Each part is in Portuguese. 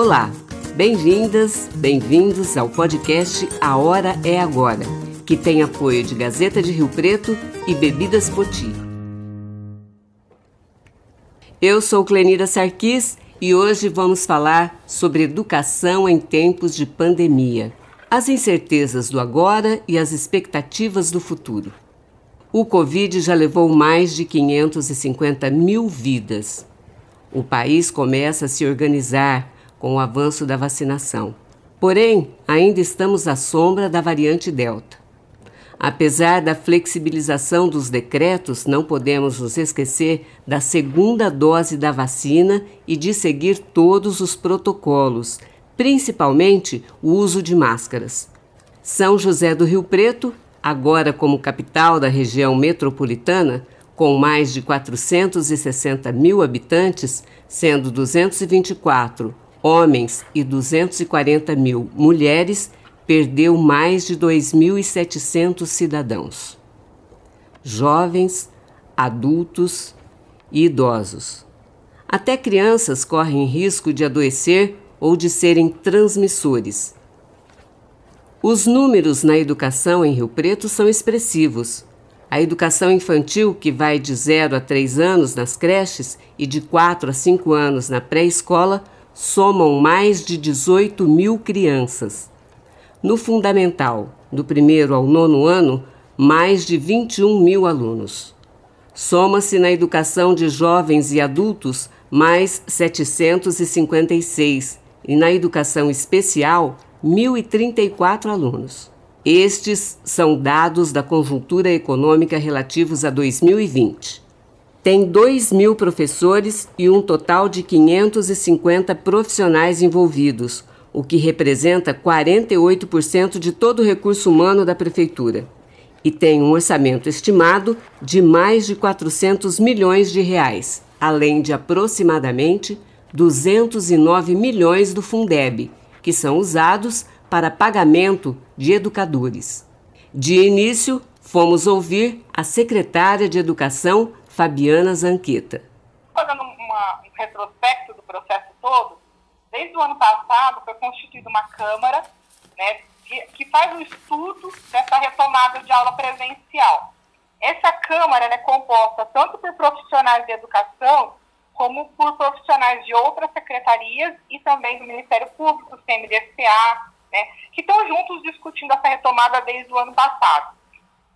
Olá, bem-vindas, bem-vindos ao podcast A Hora é Agora, que tem apoio de Gazeta de Rio Preto e Bebidas Poti. Eu sou Clenira Sarquis e hoje vamos falar sobre educação em tempos de pandemia, as incertezas do agora e as expectativas do futuro. O Covid já levou mais de 550 mil vidas. O país começa a se organizar com o avanço da vacinação. Porém, ainda estamos à sombra da variante Delta. Apesar da flexibilização dos decretos, não podemos nos esquecer da segunda dose da vacina e de seguir todos os protocolos, principalmente o uso de máscaras. São José do Rio Preto, agora como capital da região metropolitana, com mais de 460 mil habitantes, sendo 224 homens e 240 mil mulheres, perdeu mais de 2.700 cidadãos. Jovens, adultos e idosos. Até crianças correm risco de adoecer ou de serem transmissores. Os números na educação em Rio Preto são expressivos. A educação infantil, que vai de 0 a 3 anos nas creches e de 4 a 5 anos na pré-escola, somam mais de 18 mil crianças. No fundamental, do primeiro ao nono ano, mais de 21 mil alunos. Soma-se na educação de jovens e adultos mais 756 e na educação especial 1.034 alunos. Estes são dados da conjuntura econômica relativos a 2020 tem 2 mil professores e um total de 550 profissionais envolvidos, o que representa 48% de todo o recurso humano da prefeitura. E tem um orçamento estimado de mais de 400 milhões de reais, além de aproximadamente 209 milhões do Fundeb, que são usados para pagamento de educadores. De início, fomos ouvir a secretária de Educação, Fabiana Zanqueta. Fazendo uma, um retrospecto do processo todo, desde o ano passado foi constituída uma Câmara né, que, faz o um estudo dessa retomada de aula presencial. Essa Câmara é composta tanto por profissionais de educação como por profissionais de outras secretarias e também do Ministério Público, do CMDCA, né, que estão juntos discutindo essa retomada desde o ano passado.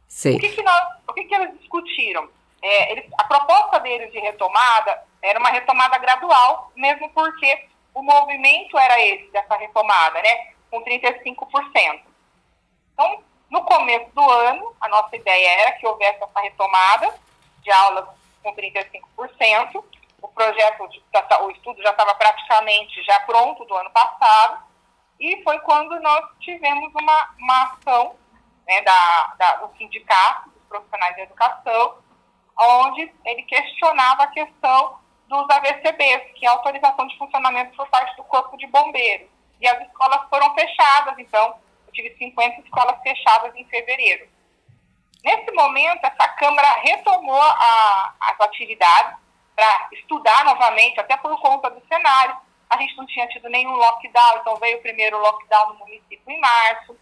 Sim. O que, que, nós, o que, que eles discutiram? É, eles, a proposta deles de retomada era uma retomada gradual, mesmo porque o movimento era esse, dessa retomada, né, com 35%. Então, no começo do ano, a nossa ideia era que houvesse essa retomada de aulas com 35%. O projeto, o estudo já estava praticamente já pronto do ano passado, e foi quando nós tivemos uma, uma ação né, da, da, do sindicato, dos profissionais de educação, onde ele questionava a questão dos AVCBs, que é a autorização de funcionamento por parte do Corpo de Bombeiros. E as escolas foram fechadas, então, eu tive 50 escolas fechadas em fevereiro. Nesse momento, essa Câmara retomou a, as atividades para estudar novamente, até por conta do cenário. A gente não tinha tido nenhum lockdown, então veio o primeiro lockdown no município em março.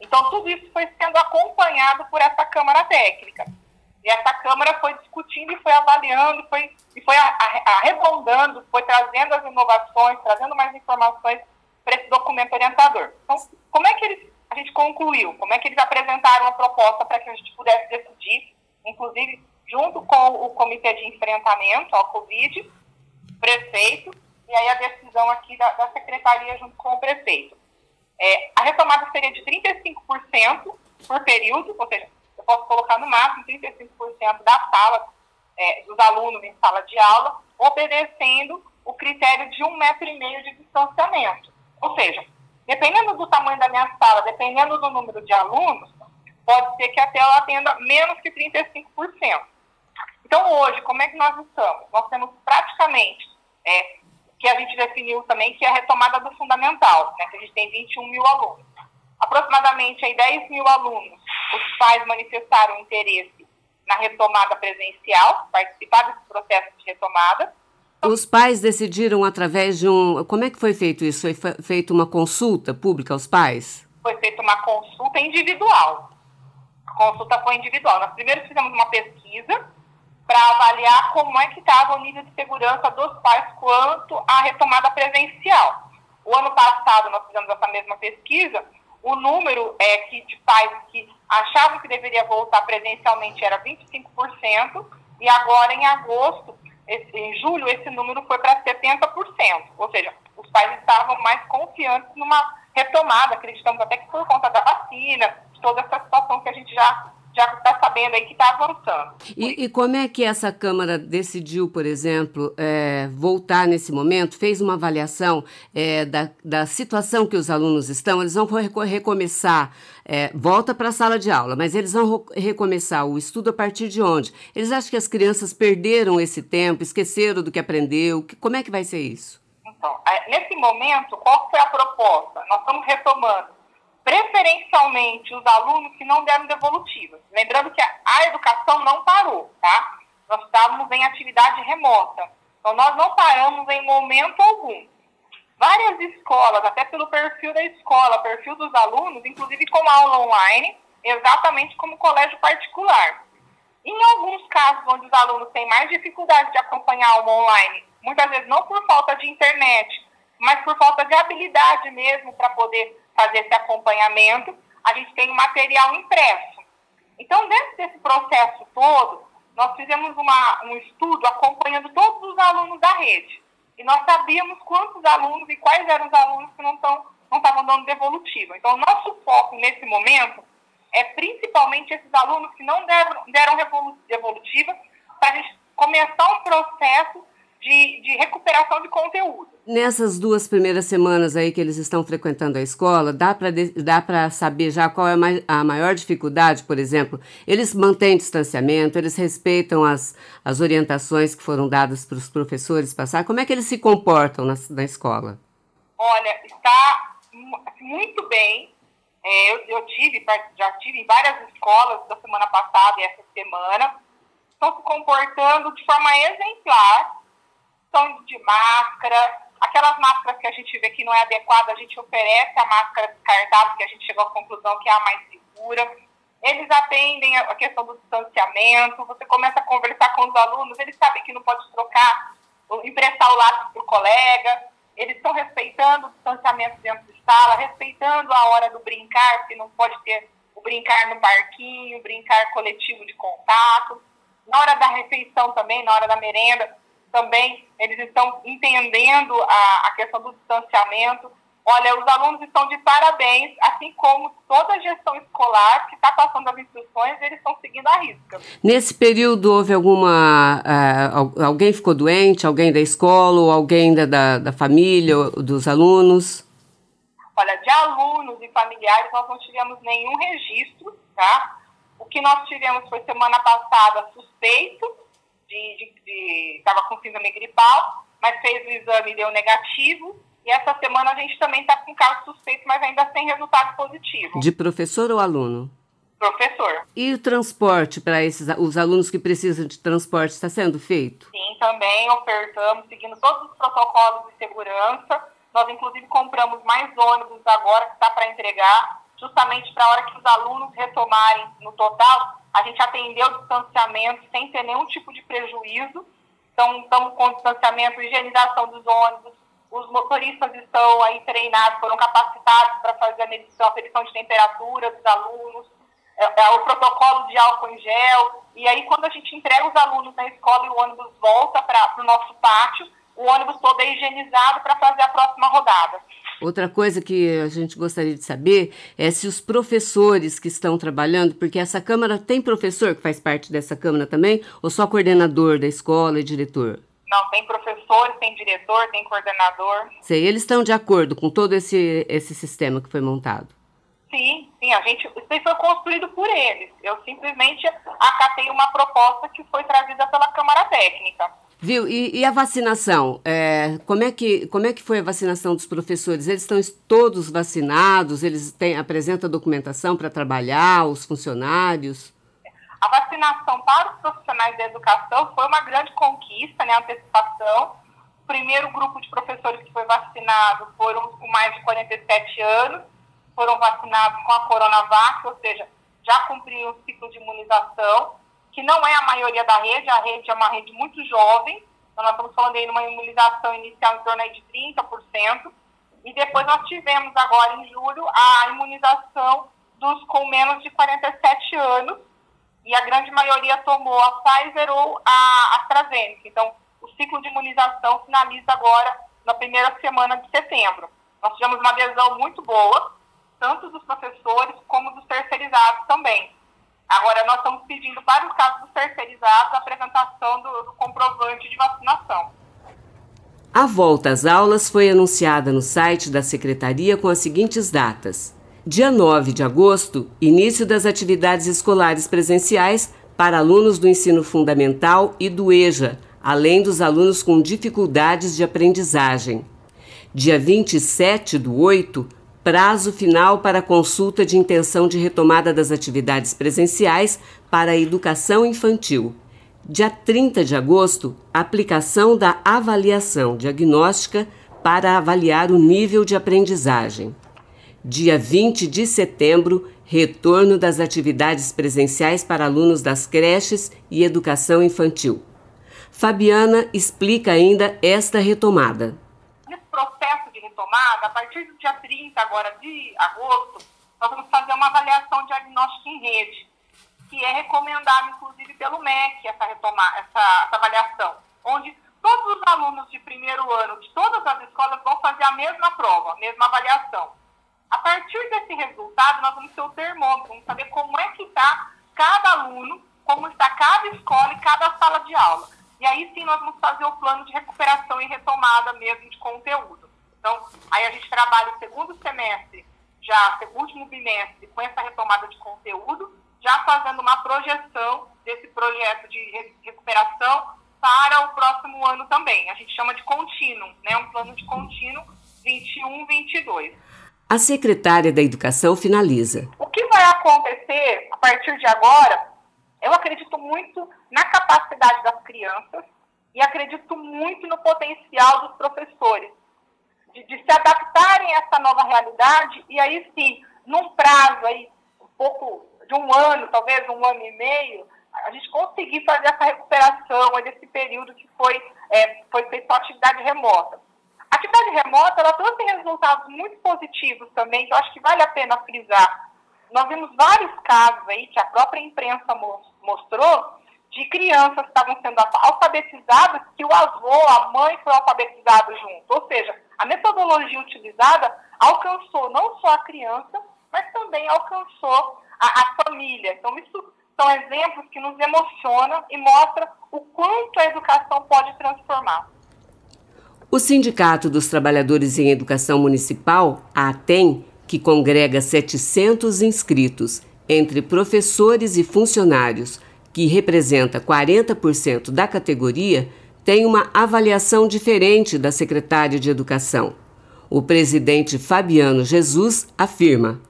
Então, tudo isso foi sendo acompanhado por essa Câmara Técnica. E essa Câmara foi discutindo e foi avaliando, foi, e foi arredondando, foi trazendo as inovações, trazendo mais informações para esse documento orientador. Então, como é que eles, a gente concluiu? Como é que eles apresentaram a proposta para que a gente pudesse decidir, inclusive junto com o Comitê de Enfrentamento ao Covid, prefeito, e aí a decisão aqui da, da Secretaria junto com o prefeito. É, a retomada seria de 35% por período, ou seja, posso colocar no máximo 35% da sala, é, dos alunos em sala de aula, obedecendo o critério de um metro e meio de distanciamento. Ou seja, dependendo do tamanho da minha sala, dependendo do número de alunos, pode ser que até ela atenda menos que 35%. Então, hoje, como é que nós estamos? Nós temos praticamente, é, que a gente definiu também, que é a retomada do fundamental, né, que a gente tem 21 mil alunos aproximadamente aí 10 mil alunos, os pais manifestaram interesse na retomada presencial, participar desse processo de retomada, Os pais decidiram através de um. Como é que foi feito isso? Foi feita uma consulta pública aos pais? Foi feita uma consulta individual. A consulta foi individual. Nós primeiro fizemos uma pesquisa para avaliar como é que estava o nível de segurança dos pais quanto à retomada presencial. O ano passado nós fizemos essa mesma pesquisa, o número é que de pais que achavam que deveria voltar presencialmente era 25%, e agora em agosto, em julho, esse número foi para 70%. Ou seja, os pais estavam mais confiantes numa retomada, acreditamos até que por conta da vacina, toda essa situação que a gente já já está sabendo aí que está avançando. E, e, como é que essa Câmara decidiu, por exemplo, é, voltar nesse momento? Fez uma avaliação é, da, da situação que os alunos estão? Eles vão recomeçar, é, volta para a sala de aula, mas eles vão recomeçar o estudo a partir de onde? Eles acham que as crianças perderam esse tempo, esqueceram do que aprendeu? Como é que vai ser isso? Então, é, nesse momento, qual foi a proposta? Nós estamos retomando preferencialmente os alunos que não deram devolutivas. Lembrando que a, educação não parou, tá? Nós estávamos em atividade remota. Então, nós não paramos em momento algum. Várias escolas, até pelo perfil da escola, perfil dos alunos, inclusive com aula online, exatamente como colégio particular. Em alguns casos onde os alunos têm mais dificuldade de acompanhar aula online, muitas vezes não por falta de internet, mas por falta de habilidade mesmo para poder fazer esse acompanhamento, a gente tem o material impresso. Então, dentro desse processo todo, nós fizemos uma, um estudo acompanhando todos os alunos da rede. E nós sabíamos quantos alunos e quais eram os alunos que não não estavam dando devolutiva. Então, nosso foco nesse momento é principalmente esses alunos que não deram, deram devolutiva, para a gente começar um processo de, de recuperação de conteúdo. Nessas duas primeiras semanas aí que eles estão frequentando a escola, dá para dá saber já qual é a maior dificuldade, por exemplo? Eles mantêm distanciamento, eles respeitam as, as orientações que foram dadas para os professores passar? Como é que eles se comportam na, na escola? Olha, está muito bem. É, eu, eu tive, já tive em várias escolas da semana passada e essa semana. Estão se comportando de forma exemplar questão de máscara, aquelas máscaras que a gente vê que não é adequada, a gente oferece a máscara descartável, que a gente chegou à conclusão que é a mais segura. Eles atendem a questão do distanciamento, você começa a conversar com os alunos, eles sabem que não pode trocar, emprestar o lápis para o colega, eles estão respeitando o distanciamento dentro de sala, respeitando a hora do brincar, que não pode ter o brincar no parquinho, brincar coletivo de contato. Na hora da refeição também, na hora da merenda, também eles estão entendendo a, a questão do distanciamento. Olha, os alunos estão de parabéns, assim como toda a gestão escolar que está passando as instruções, eles estão seguindo a risca. Nesse período houve alguma. Uh, alguém ficou doente, alguém da escola, ou alguém da, da, da família, dos alunos? Olha, de alunos e familiares nós não tivemos nenhum registro, tá? O que nós tivemos foi semana passada suspeito de estava com síndrome gripal, mas fez o exame e deu negativo. E essa semana a gente também está com caso suspeito, mas ainda sem resultado positivo. De professor ou aluno? Professor. E o transporte para esses os alunos que precisam de transporte está sendo feito? Sim, também ofertamos, seguindo todos os protocolos de segurança. Nós, inclusive, compramos mais ônibus agora que está para entregar, justamente para a hora que os alunos retomarem no total a gente atendeu o distanciamento sem ter nenhum tipo de prejuízo. Então, estamos com distanciamento, higienização dos ônibus. Os motoristas estão aí treinados, foram capacitados para fazer a medição, a medição de temperatura dos alunos, é, é, o protocolo de álcool em gel. E aí, quando a gente entrega os alunos na escola e o ônibus volta para o nosso pátio, o ônibus todo é higienizado para fazer a próxima rodada. Outra coisa que a gente gostaria de saber é se os professores que estão trabalhando, porque essa Câmara tem professor que faz parte dessa Câmara também, ou só coordenador da escola e diretor? Não, tem professor, tem diretor, tem coordenador. Sei, eles estão de acordo com todo esse, esse sistema que foi montado? Sim, sim, a gente, isso foi construído por eles. Eu simplesmente acatei uma proposta que foi trazida pela Câmara Técnica. Viu? E, e a vacinação? É, como, é que, como é que foi a vacinação dos professores? Eles estão todos vacinados? Eles têm, apresentam documentação para trabalhar, os funcionários? A vacinação para os profissionais da educação foi uma grande conquista, né, antecipação. primeiro grupo de professores que foi vacinado foram com mais de 47 anos, foram vacinados com a Coronavac, ou seja, já cumpriram o ciclo de imunização, que não é a maioria da rede, a rede é uma rede muito jovem, então nós estamos falando aí de uma imunização inicial em torno de 30%, e depois nós tivemos agora em julho a imunização dos com menos de 47 anos, e a grande maioria tomou a Pfizer ou a AstraZeneca. Então, o ciclo de imunização finaliza agora na primeira semana de setembro. Nós tivemos uma adesão muito boa, tanto dos professores como dos terceirizados também. Agora, nós estamos pedindo para os casos dos terceirizados a apresentação do, do comprovante de vacinação. A volta às aulas foi anunciada no site da Secretaria com as seguintes datas: dia 9 de agosto, início das atividades escolares presenciais para alunos do ensino fundamental e do EJA, além dos alunos com dificuldades de aprendizagem. Dia 27 do 8, prazo final para consulta de intenção de retomada das atividades presenciais para a educação infantil. Dia 30 de agosto, aplicação da avaliação diagnóstica para avaliar o nível de aprendizagem. Dia 20 de setembro, retorno das atividades presenciais para alunos das creches e educação infantil. Fabiana explica ainda esta retomada. Retomada, a partir do dia 30 agora de agosto, nós vamos fazer uma avaliação diagnóstica em rede, que é recomendado, inclusive, pelo MEC, essa, retomar, essa, essa avaliação, onde todos os alunos de primeiro ano de todas as escolas vão fazer a mesma prova, a mesma avaliação. A partir desse resultado, nós vamos ter o termômetro, vamos saber como é que está cada aluno, como está cada escola e cada sala de aula. E aí sim nós vamos fazer o plano de recuperação e retomada mesmo de conteúdo. Então, aí a gente trabalha o segundo semestre, já último bimestre, com essa retomada de conteúdo, já fazendo uma projeção desse projeto de recuperação para o próximo ano também. A gente chama de contínuo, né? um plano de contínuo 21-22. A secretária da Educação finaliza. O que vai acontecer a partir de agora eu acredito muito na capacidade das crianças e acredito muito no potencial dos professores de, de, se adaptarem a essa nova realidade e aí sim, num prazo aí um pouco de um ano, talvez um ano e meio, a gente conseguir fazer essa recuperação desse período que foi, é, foi feita a atividade remota. A atividade remota, ela trouxe resultados muito positivos também, que eu acho que vale a pena frisar nós vimos vários casos aí que a própria imprensa mostrou de crianças que estavam sendo alfabetizadas que o avô, a mãe foi alfabetizado junto. Ou seja, a metodologia utilizada alcançou não só a criança, mas também alcançou a, a família. Então, isso são exemplos que nos emocionam e mostram o quanto a educação pode transformar. O Sindicato dos Trabalhadores em Educação Municipal, a ATEM, que congrega 700 inscritos entre professores e funcionários, que representa 40% da categoria, tem uma avaliação diferente da secretária de Educação. O presidente Fabiano Jesus afirma: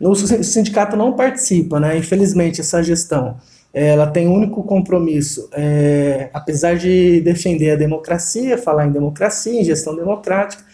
o sindicato não participa, né? Infelizmente, essa gestão ela tem um único compromisso, é, apesar de defender a democracia, falar em democracia, em gestão democrática,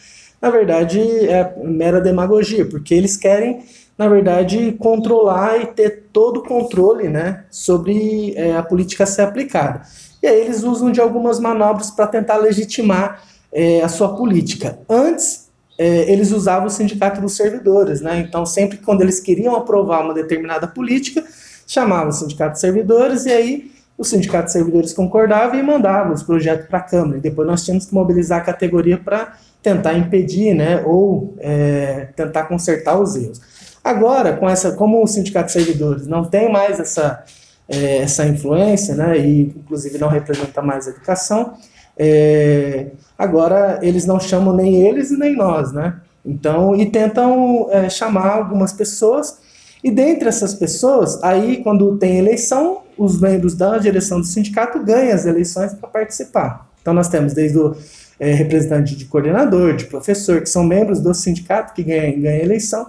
na verdade é mera demagogia, porque eles querem, na verdade, controlar e ter todo o controle né, sobre é, a política ser aplicada. E aí eles usam de algumas manobras para tentar legitimar é, a sua política. Antes, é, eles usavam o sindicato dos servidores, né? então sempre quando eles queriam aprovar uma determinada política, chamavam o sindicato dos servidores e aí o sindicato de servidores concordava e mandava os projetos para a Câmara. E depois nós tínhamos que mobilizar a categoria para tentar impedir, né, ou é, tentar consertar os erros. Agora, com essa, como o sindicato de servidores não tem mais essa, é, essa influência, né, e inclusive não representa mais a educação, é, agora eles não chamam nem eles nem nós, né? Então, e tentam é, chamar algumas pessoas, e dentre essas pessoas, aí quando tem eleição, os membros da direção do sindicato ganham as eleições para participar. Então nós temos desde o é, representante de coordenador, de professor, que são membros do sindicato que ganham, ganham eleição.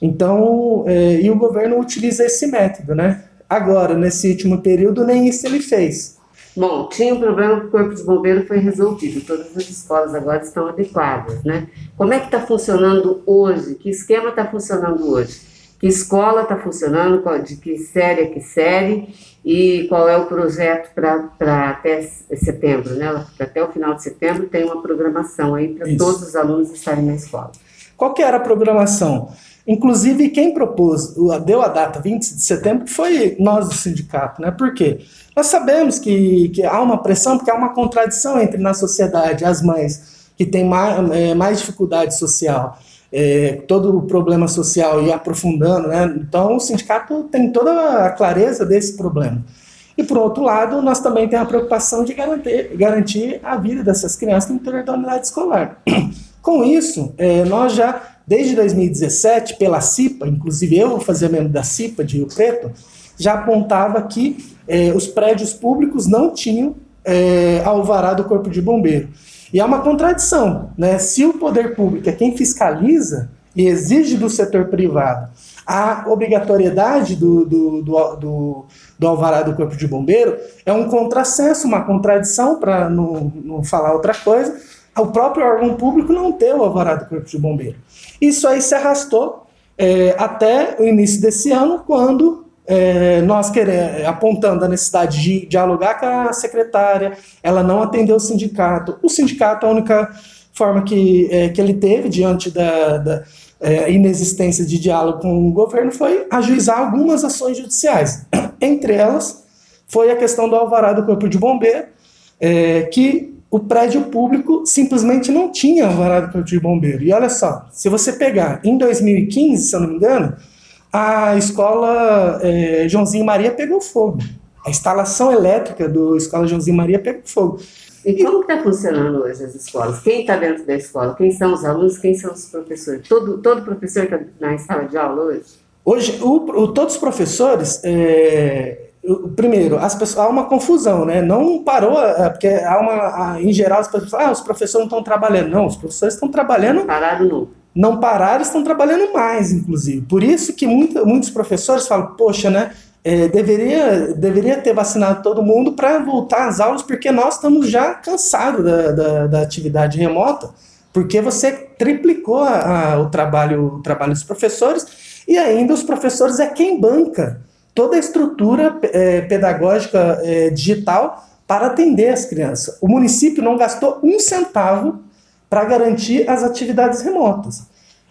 Então, é, e o governo utiliza esse método, né? Agora, nesse último período, nem isso ele fez. Bom, tinha um problema que o Corpo de Bombeiro foi resolvido, todas as escolas agora estão adequadas, né? Como é que está funcionando hoje? Que esquema está funcionando hoje? Que escola está funcionando? De que série a que série? E qual é o projeto para até setembro, né? Até o final de setembro tem uma programação aí para todos os alunos estarem na escola. Qual que era a programação? Inclusive, quem propôs, deu a data 20 de setembro, foi nós do sindicato, né? Por quê? Nós sabemos que, que há uma pressão, porque há uma contradição entre na sociedade as mães que têm mais, é, mais dificuldade social, é, todo o problema social e aprofundando, né? Então, o sindicato tem toda a clareza desse problema. E, por outro lado, nós também temos a preocupação de garantir, garantir a vida dessas crianças no interior da escolar. Com isso, é, nós já desde 2017, pela CIPA, inclusive eu fazia membro da CIPA de Rio Preto, já apontava que eh, os prédios públicos não tinham eh, alvará do Corpo de Bombeiro. E há uma contradição, né? Se o poder público é quem fiscaliza e exige do setor privado a obrigatoriedade do, do, do, do, do alvará do Corpo de Bombeiro, é um contrassenso, uma contradição, para não, não falar outra coisa, o próprio órgão público não ter o alvará do Corpo de Bombeiro. Isso aí se arrastou é, até o início desse ano, quando é, nós queremos, apontando a necessidade de dialogar com a secretária, ela não atendeu o sindicato. O sindicato, a única forma que, é, que ele teve diante da, da é, inexistência de diálogo com o governo foi ajuizar algumas ações judiciais. Entre elas, foi a questão do alvará do Corpo de Bombeiro, é, que o prédio público simplesmente não tinha alvará do Corpo de Bombeiro. E olha só, se você pegar em 2015, se eu não me engano, a escola é, Joãozinho Maria pegou fogo. A instalação elétrica do escola Joãozinho Maria pegou fogo. E como está funcionando hoje as escolas? Quem está dentro da escola? Quem são os alunos? Quem são os professores? Todo, todo professor está na sala de aula hoje? Hoje, o, o, todos os professores, é, primeiro, as pessoas, há uma confusão, né? Não parou, é, porque há uma, em geral, as pessoas ah, os professores não estão trabalhando. Não, os professores estão trabalhando. Pararam não. Não pararam, estão trabalhando mais, inclusive. Por isso que muita, muitos professores falam, poxa, né? É, deveria, deveria ter vacinado todo mundo para voltar às aulas, porque nós estamos já cansados da, da, da atividade remota, porque você triplicou a, a, o, trabalho, o trabalho dos professores e ainda os professores é quem banca toda a estrutura é, pedagógica é, digital para atender as crianças. O município não gastou um centavo para garantir as atividades remotas.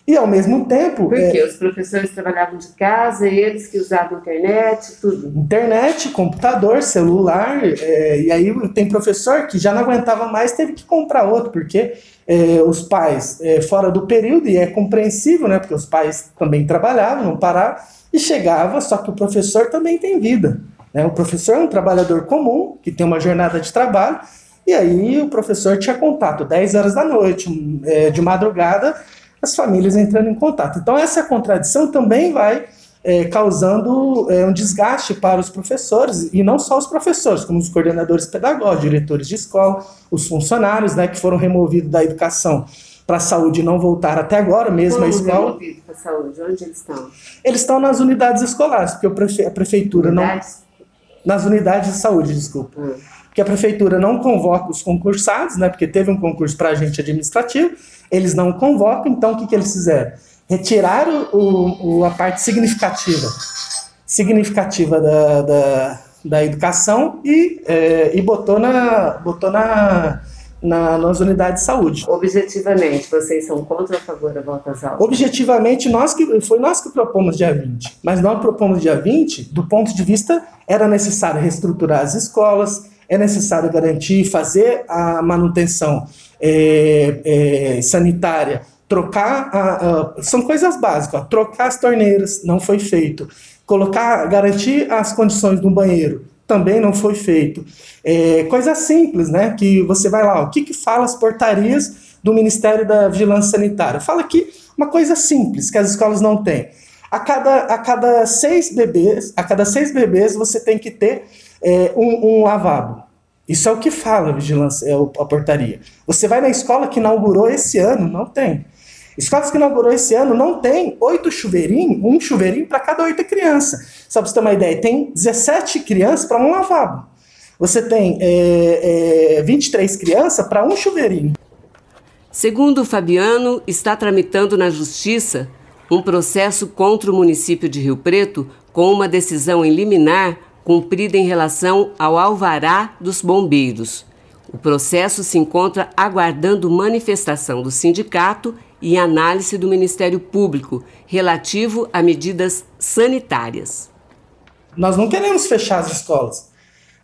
E ao mesmo tempo. Porque é, os professores trabalhavam de casa eles que usavam internet, tudo. Internet, computador, celular. É, e aí tem professor que já não aguentava mais, teve que comprar outro, porque é, os pais, é, fora do período, e é compreensível, né? Porque os pais também trabalhavam, não paravam e chegava, só que o professor também tem vida. Né? O professor é um trabalhador comum, que tem uma jornada de trabalho, e aí o professor tinha contato 10 horas da noite, é, de madrugada, as famílias entrando em contato. Então essa contradição também vai é, causando é, um desgaste para os professores, e não só os professores, como os coordenadores pedagógicos, diretores de escola, os funcionários né, que foram removidos da educação para a saúde não voltar até agora, mesmo a escola. para a saúde? Onde eles estão? Eles estão nas unidades escolares, porque a prefeitura unidades? não. Nas unidades de saúde, desculpa. Hum. Porque a prefeitura não convoca os concursados, né? Porque teve um concurso para agente administrativo, eles não convocam, então o que, que eles fizeram? Retiraram o, o, a parte significativa, significativa da, da, da educação e, é, e botou na. Botou na na, nas unidades de saúde. Objetivamente, vocês são contra ou a favor da volta às aulas? Objetivamente, nós que, foi nós que propomos dia 20. Mas nós propomos dia 20, do ponto de vista, era necessário reestruturar as escolas, é necessário garantir, fazer a manutenção é, é, sanitária, trocar, a, a, são coisas básicas, ó, trocar as torneiras, não foi feito. Colocar, garantir as condições do banheiro, também não foi feito. É, coisa simples, né? Que você vai lá, o que, que fala as portarias do Ministério da Vigilância Sanitária? Fala que uma coisa simples que as escolas não têm. A cada, a cada seis bebês, a cada seis bebês você tem que ter é, um, um lavabo. Isso é o que fala a vigilância, é a portaria. Você vai na escola que inaugurou esse ano, não tem. Escolas que inaugurou esse ano não tem oito chuveirinhos, um chuveirinho para cada oito crianças. Só para você ter uma ideia, tem 17 crianças para um lavabo. Você tem é, é, 23 crianças para um chuveirinho. Segundo Fabiano, está tramitando na Justiça um processo contra o município de Rio Preto com uma decisão em liminar cumprida em relação ao alvará dos bombeiros. O processo se encontra aguardando manifestação do sindicato e análise do Ministério Público relativo a medidas sanitárias. Nós não queremos fechar as escolas,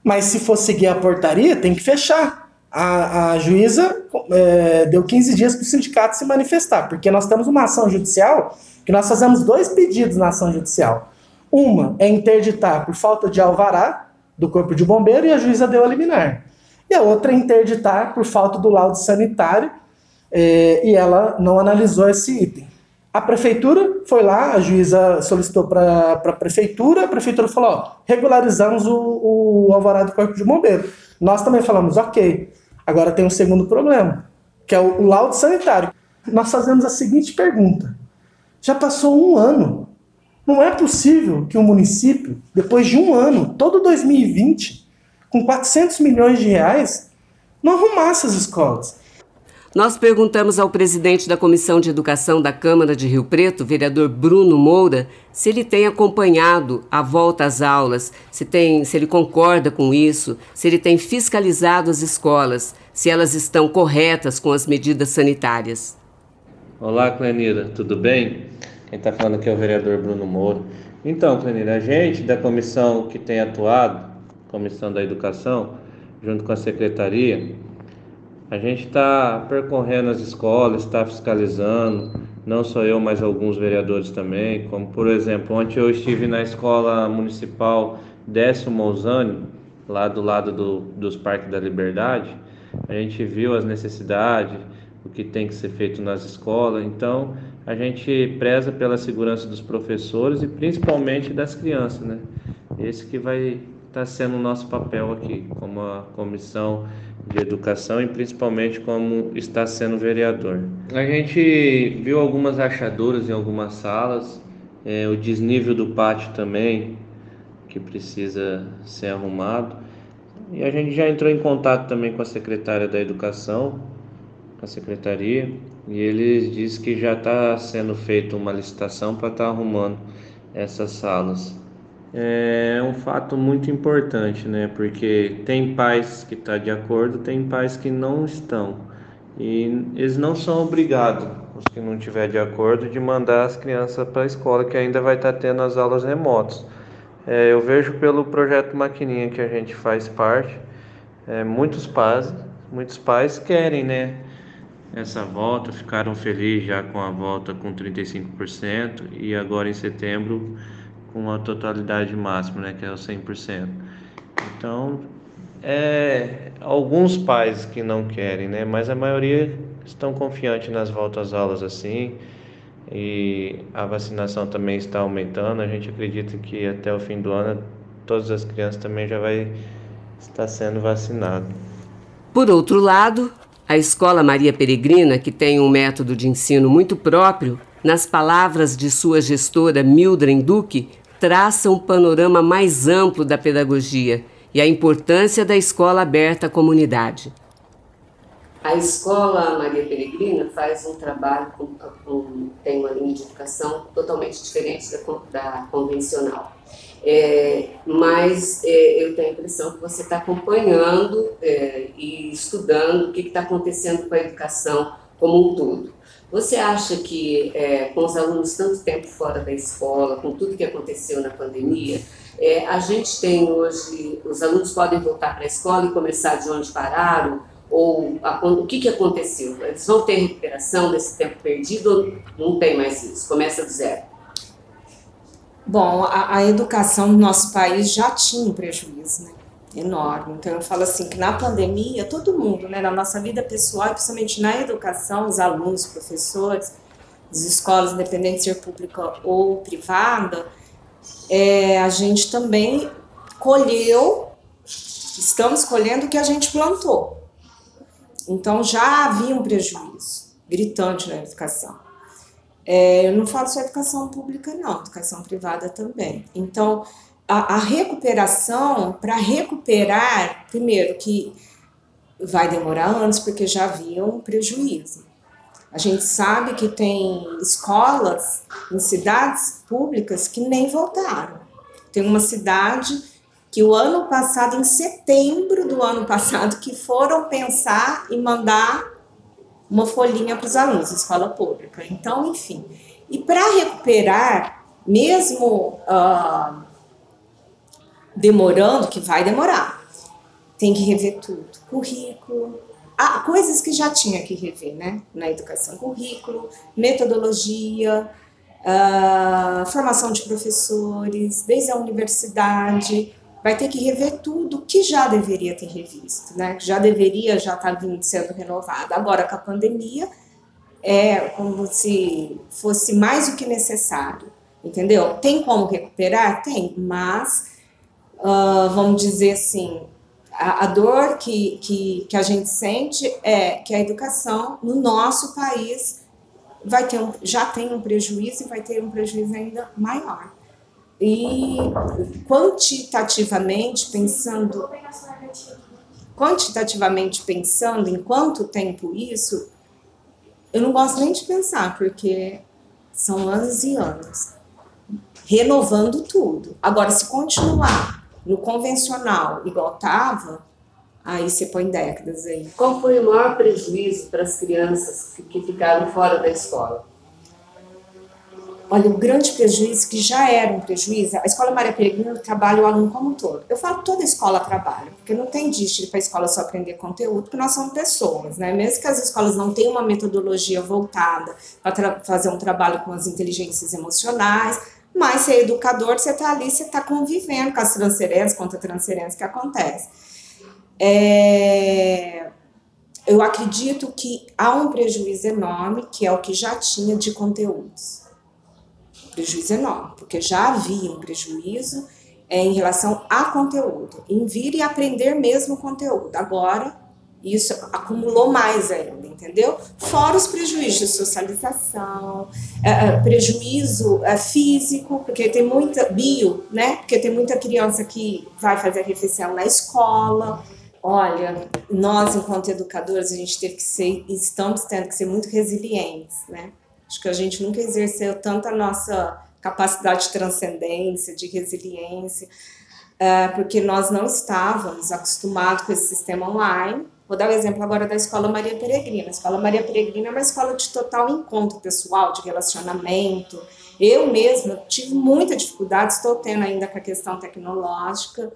mas se for seguir a portaria, tem que fechar. A, a juíza é, deu 15 dias para o sindicato se manifestar, porque nós temos uma ação judicial que nós fazemos dois pedidos na ação judicial. Uma é interditar por falta de alvará do Corpo de Bombeiro e a juíza deu a liminar. E a outra é interditar por falta do laudo sanitário é, e ela não analisou esse item. A prefeitura foi lá, a juíza solicitou para a prefeitura, a prefeitura falou: ó, regularizamos o, o alvará do Corpo de Bombeiro. Nós também falamos: ok. Agora tem um segundo problema, que é o, o laudo sanitário. Nós fazemos a seguinte pergunta: já passou um ano. Não é possível que o município, depois de um ano, todo 2020, com 400 milhões de reais, não arrumasse as escolas. Nós perguntamos ao presidente da Comissão de Educação da Câmara de Rio Preto, vereador Bruno Moura, se ele tem acompanhado a volta às aulas, se, tem, se ele concorda com isso, se ele tem fiscalizado as escolas, se elas estão corretas com as medidas sanitárias. Olá, Clenira, tudo bem? Quem está falando aqui é o vereador Bruno Moura. Então, Clenira, a gente da comissão que tem atuado, Comissão da Educação, junto com a Secretaria, a gente está percorrendo as escolas, está fiscalizando, não só eu, mas alguns vereadores também. Como, por exemplo, ontem eu estive na escola municipal Décio Mouzani, lá do lado do, dos Parques da Liberdade. A gente viu as necessidades, o que tem que ser feito nas escolas. Então, a gente preza pela segurança dos professores e principalmente das crianças, né? Esse que vai estar tá sendo o nosso papel aqui, como a comissão de educação e principalmente como está sendo vereador. A gente viu algumas rachaduras em algumas salas, é, o desnível do pátio também, que precisa ser arrumado. E a gente já entrou em contato também com a secretária da Educação, com a secretaria, e eles dizem que já está sendo feita uma licitação para estar tá arrumando essas salas é um fato muito importante, né? Porque tem pais que estão tá de acordo, tem pais que não estão. E eles não são obrigados, os que não tiver de acordo, de mandar as crianças para a escola, que ainda vai estar tá tendo as aulas remotas. É, eu vejo pelo projeto Maquininha que a gente faz parte, é, muitos pais, muitos pais querem, né? Essa volta, ficaram felizes já com a volta com 35% e agora em setembro com a totalidade máxima, né, que é o 100%. Então, é alguns pais que não querem, né, mas a maioria estão confiantes nas voltas às aulas assim. E a vacinação também está aumentando. A gente acredita que até o fim do ano todas as crianças também já vai estar sendo vacinadas. Por outro lado, a Escola Maria Peregrina, que tem um método de ensino muito próprio, nas palavras de sua gestora Mildred Duque, traça um panorama mais amplo da pedagogia e a importância da escola aberta à comunidade. A escola Maria Peregrina faz um trabalho com, com tem uma linha de educação totalmente diferente da, da convencional. É, mas é, eu tenho a impressão que você está acompanhando é, e estudando o que está acontecendo com a educação como um todo. Você acha que é, com os alunos tanto tempo fora da escola, com tudo que aconteceu na pandemia, é, a gente tem hoje, os alunos podem voltar para a escola e começar de onde pararam? Ou a, o que, que aconteceu? Eles vão ter recuperação desse tempo perdido ou não tem mais isso? Começa do zero? Bom, a, a educação no nosso país já tinha um prejuízo, né? Enorme. Então eu falo assim que na pandemia todo mundo, né, na nossa vida pessoal, principalmente na educação, os alunos, os professores, as escolas, independente ser pública ou privada, é, a gente também colheu, estamos colhendo o que a gente plantou. Então já havia um prejuízo gritante na educação. É, eu não falo só educação pública, não, educação privada também. Então, a, a recuperação, para recuperar, primeiro que vai demorar anos, porque já havia um prejuízo. A gente sabe que tem escolas em cidades públicas que nem voltaram. Tem uma cidade que o ano passado, em setembro do ano passado, que foram pensar e mandar uma folhinha para os alunos, escola pública. Então, enfim. E para recuperar, mesmo uh, demorando, que vai demorar, tem que rever tudo. Currículo, ah, coisas que já tinha que rever, né? Na educação, currículo, metodologia, uh, formação de professores, desde a universidade, vai ter que rever tudo que já deveria ter revisto, né? Que já deveria já estar tá vindo sendo renovado. Agora com a pandemia é como se fosse mais do que necessário, entendeu? Tem como recuperar? Tem, mas uh, vamos dizer assim, a, a dor que, que, que a gente sente é que a educação no nosso país vai ter um, já tem um prejuízo e vai ter um prejuízo ainda maior. E quantitativamente pensando, quantitativamente pensando em quanto tempo isso, eu não gosto nem de pensar, porque são anos e anos renovando tudo. Agora, se continuar no convencional, igual estava, aí você põe décadas aí. Qual foi o maior prejuízo para as crianças que ficaram fora da escola? Olha, o grande prejuízo, que já era um prejuízo, a Escola Maria Peregrina trabalha o aluno como um todo. Eu falo toda escola trabalha, porque não tem disso para a escola só aprender conteúdo, porque nós somos pessoas, né? Mesmo que as escolas não tenham uma metodologia voltada para fazer um trabalho com as inteligências emocionais, mas ser educador, você está ali, você está convivendo com as transferências, contra transferências que acontecem. É, eu acredito que há um prejuízo enorme, que é o que já tinha de conteúdos. Prejuízo enorme, porque já havia um prejuízo é, em relação a conteúdo, em vir e aprender mesmo o conteúdo. Agora, isso acumulou mais ainda, entendeu? Fora os prejuízos de socialização, é, é, prejuízo é, físico, porque tem muita bio, né? Porque tem muita criança que vai fazer a refeição na escola. Olha, nós enquanto educadores a gente teve que ser, estamos tendo que ser muito resilientes, né? Acho que a gente nunca exerceu tanto a nossa capacidade de transcendência, de resiliência, porque nós não estávamos acostumados com esse sistema online Vou dar o um exemplo agora da Escola Maria Peregrina. A Escola Maria Peregrina é uma escola de total encontro pessoal, de relacionamento. Eu mesma tive muita dificuldade, estou tendo ainda com a questão tecnológica.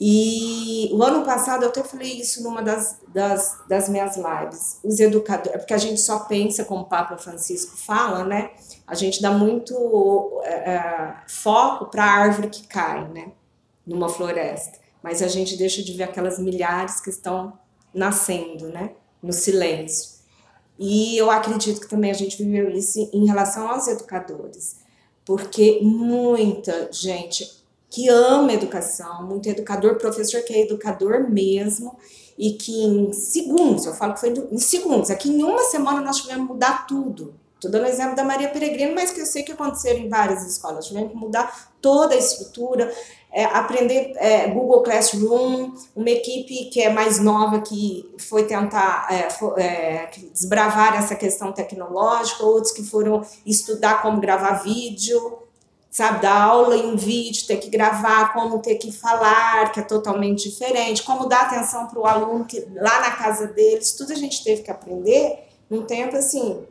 E o ano passado eu até falei isso numa das, das, das minhas lives. Os educadores, é porque a gente só pensa, como o Papa Francisco fala, né? A gente dá muito é, é foco para a árvore que cai, né? Numa floresta. Mas a gente deixa de ver aquelas milhares que estão nascendo, né? No silêncio. E eu acredito que também a gente viveu isso em relação aos educadores, porque muita gente que ama educação, muito educador, professor que é educador mesmo, e que em segundos, eu falo que foi em segundos, aqui em uma semana nós tivemos que mudar tudo. Estou dando o exemplo da Maria Peregrina, mas que eu sei que aconteceram em várias escolas. Tivemos que mudar toda a estrutura, é, aprender é, Google Classroom, uma equipe que é mais nova que foi tentar é, é, desbravar essa questão tecnológica, outros que foram estudar como gravar vídeo, sabe, dar aula em vídeo, ter que gravar, como ter que falar, que é totalmente diferente, como dar atenção para o aluno que lá na casa deles, tudo a gente teve que aprender num tempo assim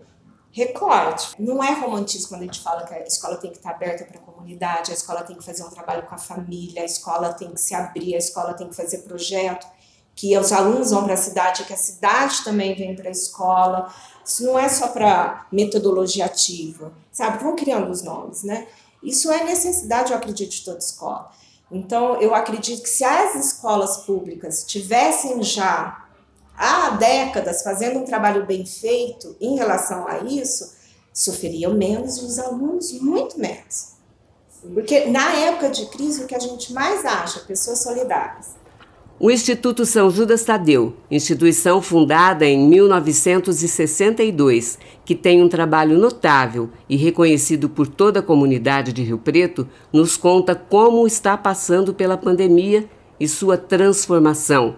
recorte. Não é romantismo quando a gente fala que a escola tem que estar aberta para a comunidade, a escola tem que fazer um trabalho com a família, a escola tem que se abrir, a escola tem que fazer projeto, que os alunos vão para a cidade, que a cidade também vem para a escola. Isso não é só para metodologia ativa, sabe? Vão criando os nomes, né? Isso é necessidade, eu acredito, de toda escola. Então, eu acredito que se as escolas públicas tivessem já há décadas fazendo um trabalho bem feito em relação a isso, sofreriam menos e os alunos muito menos. Porque na época de crise, o que a gente mais acha, pessoas solidárias. O Instituto São Judas Tadeu, instituição fundada em 1962, que tem um trabalho notável e reconhecido por toda a comunidade de Rio Preto, nos conta como está passando pela pandemia e sua transformação.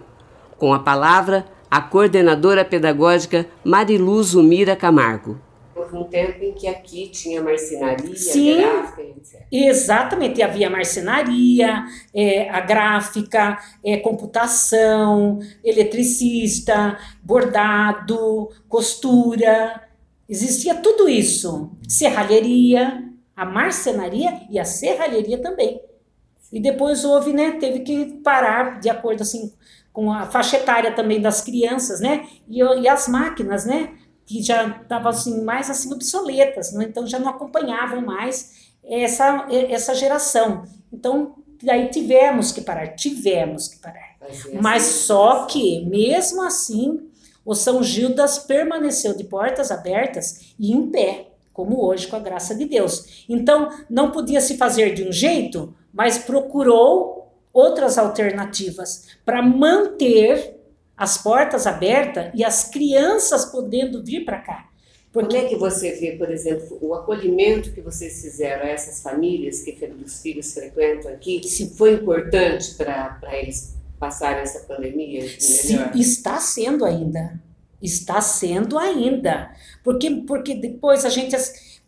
Com a palavra, a coordenadora pedagógica Mariluz Umira Camargo houve um tempo em que aqui tinha marcenaria, Sim, gráfica, etc. Exatamente, havia marcenaria, é, a gráfica, é, computação, eletricista, bordado, costura, existia tudo isso. Serralheria, a marcenaria e a serralheria também. E depois houve, né, teve que parar de acordo assim com a faixa etária também das crianças, né, e, e as máquinas, né, que já estavam assim, mais assim obsoletas, né? então já não acompanhavam mais essa, essa geração. Então, daí tivemos que parar, tivemos que parar. Mas só que, mesmo assim, o São Gildas permaneceu de portas abertas e em pé, como hoje, com a graça de Deus. Então, não podia se fazer de um jeito, mas procurou outras alternativas para manter as portas abertas e as crianças podendo vir para cá. Porque... Como é que você vê, por exemplo, o acolhimento que vocês fizeram a essas famílias que os filhos frequentam aqui? Sim. Foi importante para eles passarem essa pandemia? Sim, está sendo ainda. Está sendo ainda. Porque, porque depois a gente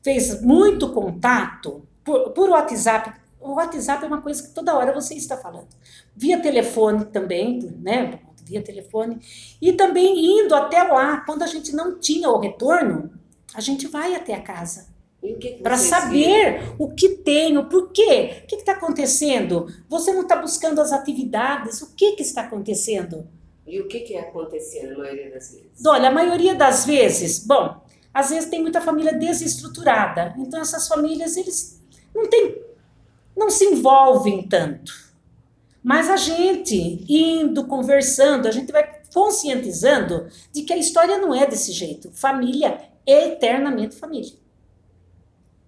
fez muito contato por, por WhatsApp. O WhatsApp é uma coisa que toda hora você está falando. Via telefone também, né? via telefone, e também indo até lá, quando a gente não tinha o retorno, a gente vai até a casa. Para saber viram? o que tem, o porquê, o que está acontecendo. Você não está buscando as atividades, o que, que está acontecendo? E o que, que é acontecendo a maioria das vezes? Olha, a maioria das vezes, bom, às vezes tem muita família desestruturada, então essas famílias, eles não têm, não se envolvem tanto. Mas a gente indo, conversando, a gente vai conscientizando de que a história não é desse jeito. Família é eternamente família.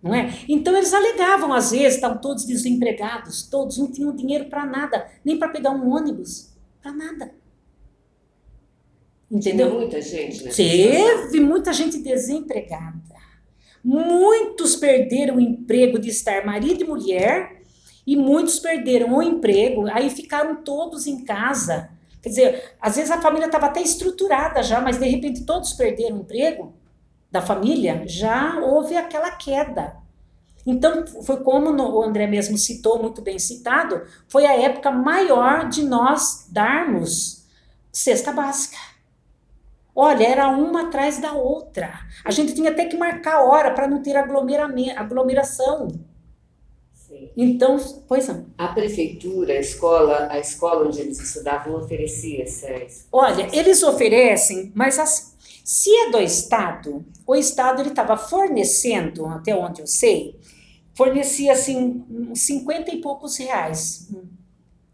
Não é? Então eles alegavam, às vezes, estavam todos desempregados, todos não tinham dinheiro para nada, nem para pegar um ônibus, para nada. Entendeu? Tinha muita gente, né? Teve muita gente desempregada. Muitos perderam o emprego de estar marido e mulher e muitos perderam o emprego, aí ficaram todos em casa. Quer dizer, às vezes a família estava até estruturada já, mas de repente todos perderam o emprego da família, já houve aquela queda. Então, foi como o André mesmo citou, muito bem citado, foi a época maior de nós darmos cesta básica. Olha, era uma atrás da outra. A gente tinha até que marcar hora para não ter aglomeração. Então, pois não. A prefeitura, a escola, a escola onde eles estudavam oferecia essas. Olha, eles oferecem, mas as, se é do estado, o estado ele estava fornecendo, até onde eu sei, fornecia assim uns 50 e poucos reais,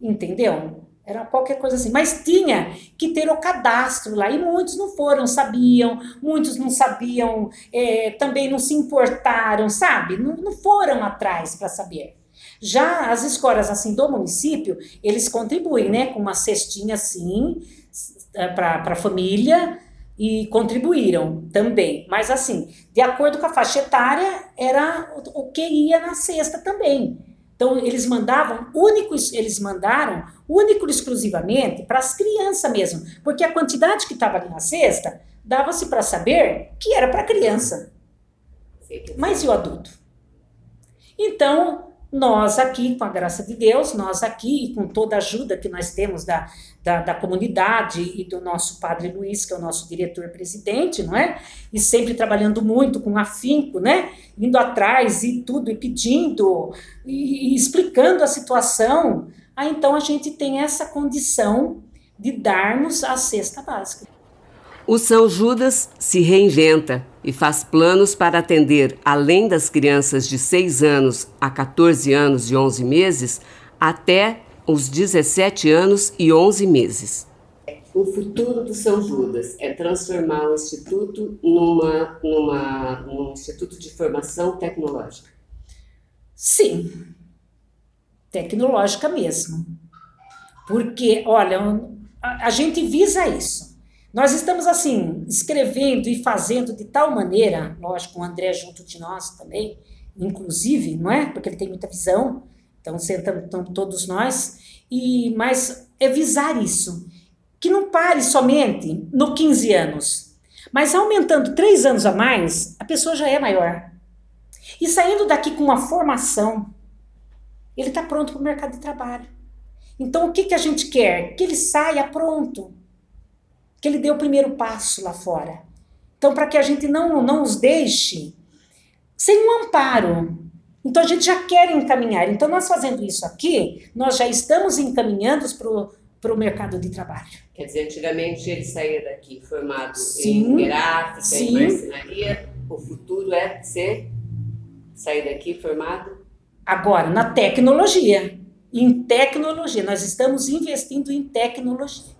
entendeu? Era qualquer coisa assim. Mas tinha que ter o cadastro lá. E muitos não foram, sabiam, muitos não sabiam, é, também não se importaram, sabe? Não, não foram atrás para saber. Já as escolas assim do município, eles contribuem, né, com uma cestinha assim é, para a família e contribuíram também. Mas assim, de acordo com a faixa etária, era o que ia na cesta também. Então eles mandavam único, eles mandaram único exclusivamente para as crianças mesmo, porque a quantidade que estava ali na cesta dava-se para saber que era para criança. Mas e o adulto? Então, nós aqui, com a graça de Deus, nós aqui, com toda a ajuda que nós temos da, da, da, comunidade e do nosso padre Luiz, que é o nosso diretor-presidente, não é? E sempre trabalhando muito com afinco, né? Indo atrás e tudo, e pedindo, e, e explicando a situação. Aí então a gente tem essa condição de darmos a cesta básica. O São Judas se reinventa e faz planos para atender, além das crianças de 6 anos a 14 anos e 11 meses, até os 17 anos e 11 meses. O futuro do São Judas é transformar o Instituto numa, numa, num Instituto de Formação Porque, olha, a gente visa isso. Nós estamos, assim, escrevendo e fazendo de tal maneira, lógico, o André junto de nós também, inclusive, não é? Porque ele tem muita visão, então sentamos todos nós, e mas é visar isso, que não pare somente no 15 anos, mas aumentando três anos a mais, a pessoa já é maior. E saindo daqui com uma formação, ele está pronto para o mercado de trabalho. Então, o que, que a gente quer? Que ele saia pronto. Que ele dê o primeiro passo lá fora. Então, para que a gente não, não os deixe sem um amparo. Então, a gente já quer encaminhar. Então, nós fazendo isso aqui, nós já estamos encaminhando para o mercado de trabalho. Quer dizer, antigamente ele saía daqui formado sim, em gráfica, sim. em marcenaria. O futuro é ser sair daqui formado? Agora, na tecnologia. Em tecnologia. Nós estamos investindo em tecnologia.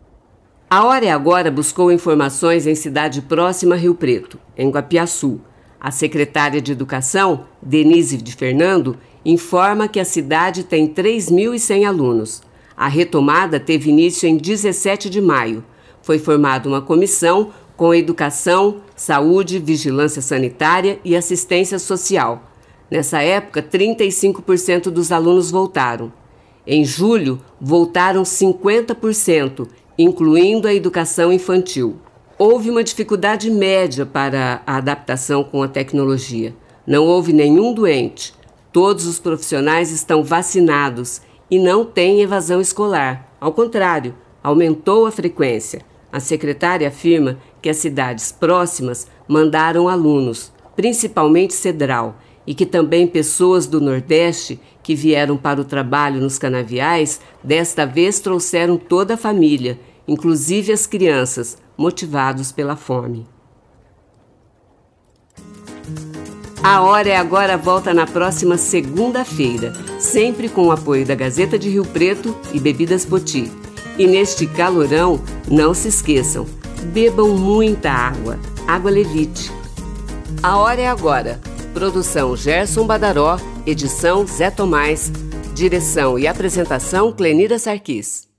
A Hora é Agora buscou informações em cidade próxima a Rio Preto, em Guapiaçu. A secretária de Educação, Denise de Fernando, informa que a cidade tem 3.100 alunos. A retomada teve início em 17 de maio. Foi formada uma comissão com educação, saúde, vigilância sanitária e assistência social. Nessa época, 35% dos alunos voltaram. Em julho, voltaram 50%, incluindo a educação infantil. Houve uma dificuldade média para a adaptação com a tecnologia. Não houve nenhum doente. Todos os profissionais estão vacinados e não tem evasão escolar. Ao contrário, aumentou a frequência. A secretária afirma que as cidades próximas mandaram alunos, principalmente Cedral, e que também pessoas do Nordeste que vieram para o trabalho nos canaviais desta vez trouxeram toda a família, inclusive as crianças, motivados pela fome. A Hora é Agora volta na próxima segunda-feira, sempre com o apoio da Gazeta de Rio Preto e Bebidas Poti. E neste calorão, não se esqueçam, bebam muita água. Água Levite. A Hora é Agora Produção Gerson Badaró, edição Zé Tomás, direção e apresentação Clenira Sarquis.